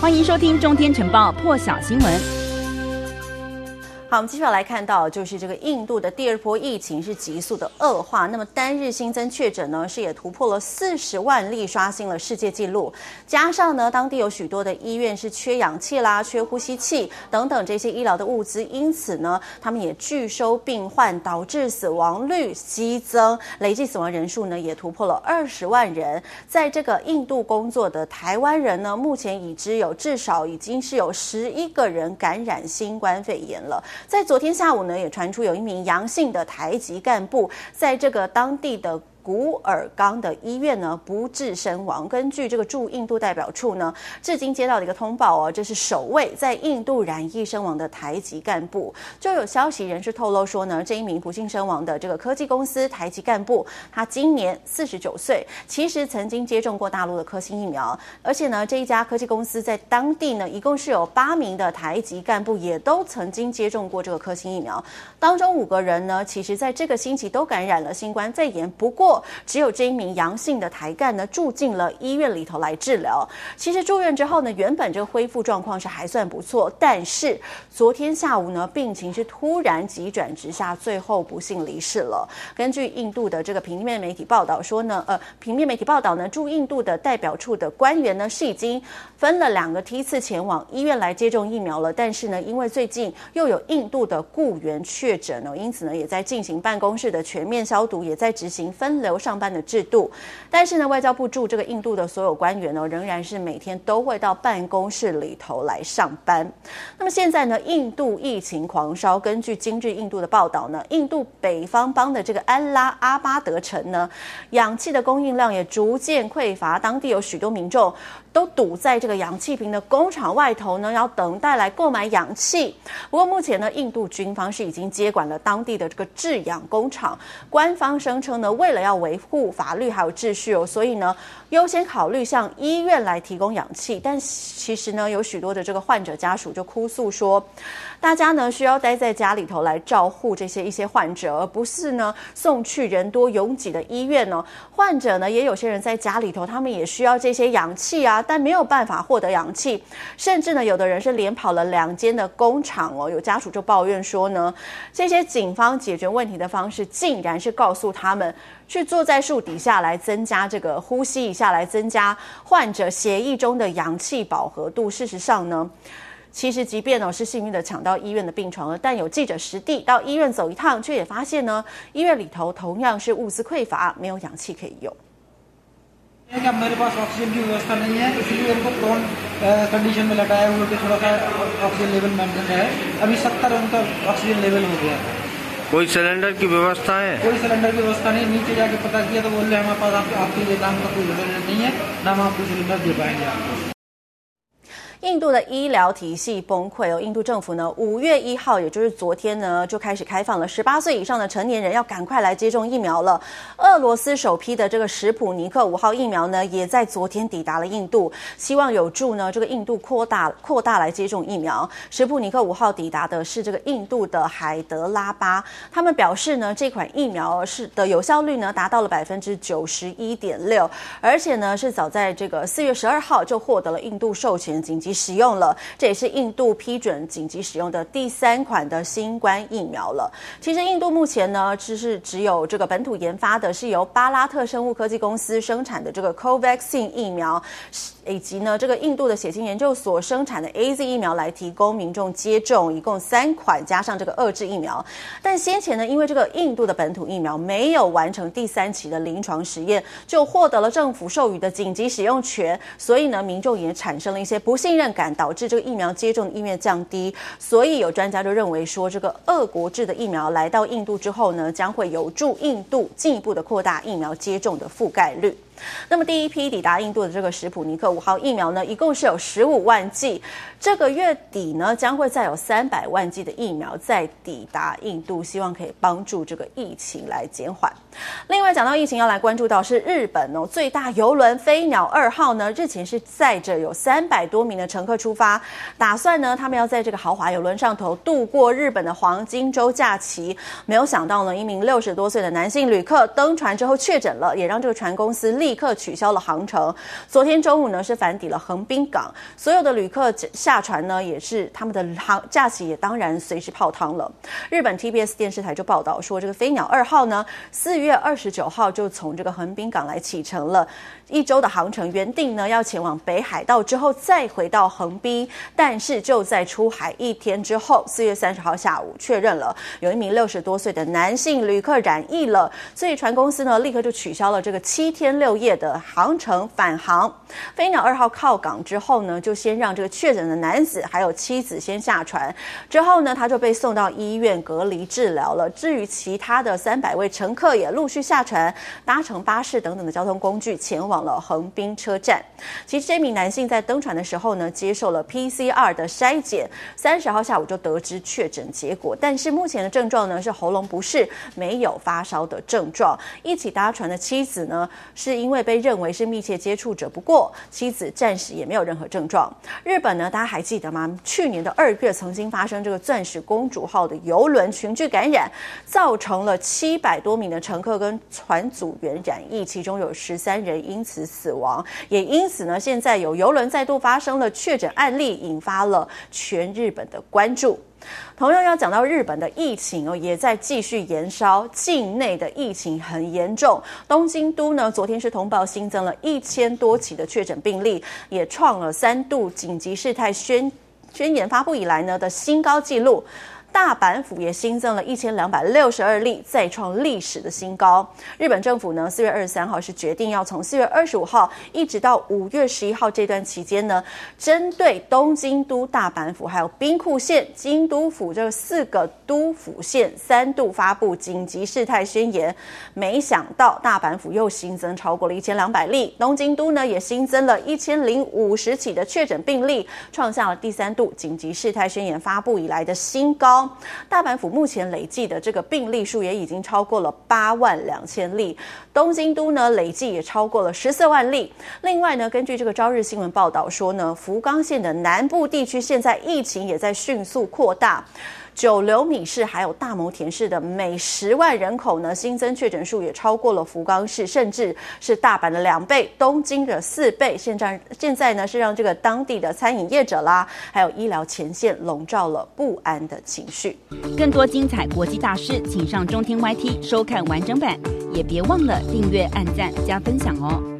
欢迎收听《中天晨报》破晓新闻。好，我们继续来看到，就是这个印度的第二波疫情是急速的恶化。那么单日新增确诊呢，是也突破了四十万例，刷新了世界纪录。加上呢，当地有许多的医院是缺氧气啦、缺呼吸器等等这些医疗的物资，因此呢，他们也拒收病患，导致死亡率激增，累计死亡人数呢也突破了二十万人。在这个印度工作的台湾人呢，目前已知有至少已经是有十一个人感染新冠肺炎了。在昨天下午呢，也传出有一名阳性的台籍干部，在这个当地的。古尔冈的医院呢不治身亡。根据这个驻印度代表处呢，至今接到的一个通报哦，这是首位在印度染疫身亡的台籍干部。就有消息人士透露说呢，这一名不幸身亡的这个科技公司台籍干部，他今年四十九岁，其实曾经接种过大陆的科兴疫苗，而且呢，这一家科技公司在当地呢，一共是有八名的台籍干部也都曾经接种过这个科兴疫苗，当中五个人呢，其实在这个星期都感染了新冠肺炎，不过。只有这一名阳性的台干呢，住进了医院里头来治疗。其实住院之后呢，原本这个恢复状况是还算不错，但是昨天下午呢，病情是突然急转直下，最后不幸离世了。根据印度的这个平面媒体报道说呢，呃，平面媒体报道呢，驻印度的代表处的官员呢是已经分了两个梯次前往医院来接种疫苗了，但是呢，因为最近又有印度的雇员确诊呢，因此呢，也在进行办公室的全面消毒，也在执行分流。上班的制度，但是呢，外交部驻这个印度的所有官员呢，仍然是每天都会到办公室里头来上班。那么现在呢，印度疫情狂烧，根据今日印度的报道呢，印度北方邦的这个安拉阿巴德城呢，氧气的供应量也逐渐匮乏，当地有许多民众都堵在这个氧气瓶的工厂外头呢，要等待来购买氧气。不过目前呢，印度军方是已经接管了当地的这个制氧工厂，官方声称呢，为了要要维护法律还有秩序哦，所以呢，优先考虑向医院来提供氧气。但其实呢，有许多的这个患者家属就哭诉说，大家呢需要待在家里头来照护这些一些患者，而不是呢送去人多拥挤的医院呢。患者呢也有些人在家里头，他们也需要这些氧气啊，但没有办法获得氧气，甚至呢有的人是连跑了两间的工厂哦。有家属就抱怨说呢，这些警方解决问题的方式，竟然是告诉他们。去去坐在树底下来增加这个呼吸一下，来增加患者血液中的氧气饱和度。事实上呢，其实即便呢是幸运的抢到医院的病床了，但有记者实地到医院走一趟，却也发现呢，医院里头同样是物资匮乏，没有氧气可以用。कोई सिलेंडर की व्यवस्था है? कोई सिलेंडर की व्यवस्था नहीं, नीचे जाके पता किया तो बोल रहे हमारे पास आपके लिए दाम का कोई सिलेंडर नहीं है, ना हम आपको सिलेंडर दे पाएँगे आपको। 印度的医疗体系崩溃哦，印度政府呢，五月一号，也就是昨天呢，就开始开放了十八岁以上的成年人要赶快来接种疫苗了。俄罗斯首批的这个史普尼克五号疫苗呢，也在昨天抵达了印度，希望有助呢这个印度扩大扩大来接种疫苗。史普尼克五号抵达的是这个印度的海德拉巴，他们表示呢，这款疫苗是的有效率呢达到了百分之九十一点六，而且呢是早在这个四月十二号就获得了印度授权紧急。使用了，这也是印度批准紧急使用的第三款的新冠疫苗了。其实印度目前呢，只是只有这个本土研发的，是由巴拉特生物科技公司生产的这个 COVAXIN 疫苗，以及呢这个印度的血清研究所生产的 AZ 疫苗来提供民众接种，一共三款加上这个二制疫苗。但先前呢，因为这个印度的本土疫苗没有完成第三期的临床实验，就获得了政府授予的紧急使用权，所以呢，民众也产生了一些不信任感，导致这个疫苗接种的意愿降低，所以有专家就认为说，这个二国制的疫苗来到印度之后呢，将会有助印度进一步的扩大疫苗接种的覆盖率。那么第一批抵达印度的这个史普尼克五号疫苗呢，一共是有十五万剂，这个月底呢，将会再有三百万剂的疫苗再抵达印度，希望可以帮助这个疫情来减缓。另外讲到疫情，要来关注到是日本哦，最大邮轮飞鸟二号呢，日前是载着有三百多名的乘客出发，打算呢他们要在这个豪华游轮上头度过日本的黄金周假期。没有想到呢，一名六十多岁的男性旅客登船之后确诊了，也让这个船公司立立刻取消了航程。昨天中午呢是返抵了横滨港，所有的旅客下船呢也是他们的航假期也当然随时泡汤了。日本 TBS 电视台就报道说，这个飞鸟二号呢四月二十九号就从这个横滨港来启程了。一周的航程，原定呢要前往北海道之后再回到横滨，但是就在出海一天之后，四月三十号下午确认了有一名六十多岁的男性旅客染疫了，所以船公司呢立刻就取消了这个七天六夜的航程返航。飞鸟二号靠港之后呢，就先让这个确诊的男子还有妻子先下船，之后呢他就被送到医院隔离治疗了。至于其他的三百位乘客也陆续下船，搭乘巴士等等的交通工具前往。了横滨车站，其实这名男性在登船的时候呢，接受了 PCR 的筛检，三十号下午就得知确诊结果。但是目前的症状呢是喉咙不适，没有发烧的症状。一起搭船的妻子呢，是因因为被认为是密切接触者，不过妻子暂时也没有任何症状。日本呢，大家还记得吗？去年的二月曾经发生这个钻石公主号的邮轮群聚感染，造成了七百多名的乘客跟船组员染疫，其中有十三人因此死亡，也因此呢，现在有邮轮再度发生了确诊案例，引发了全日本的关注。同样要讲到日本的疫情哦，也在继续延烧，境内的疫情很严重。东京都呢，昨天是通报新增了一千多起的确诊病例，也创了三度紧急事态宣宣言发布以来呢的新高纪录。大阪府也新增了一千两百六十二例，再创历史的新高。日本政府呢，四月二十三号是决定要从四月二十五号一直到五月十一号这段期间呢，针对东京都、大阪府还有兵库县、京都府这四个都府县三度发布紧急事态宣言。没想到大阪府又新增超过了一千两百例，东京都呢也新增了一千零五十起的确诊病例，创下了第三度紧急事态宣言发布以来的新高。大阪府目前累计的这个病例数也已经超过了八万两千例，东京都呢累计也超过了十四万例。另外呢，根据这个朝日新闻报道说呢，福冈县的南部地区现在疫情也在迅速扩大。九流米市还有大牟田市的每十万人口呢，新增确诊数也超过了福冈市，甚至是大阪的两倍，东京的四倍。现在现在呢，是让这个当地的餐饮业者啦，还有医疗前线笼罩了不安的情绪。更多精彩国际大事，请上中天 YT 收看完整版，也别忘了订阅、按赞、加分享哦。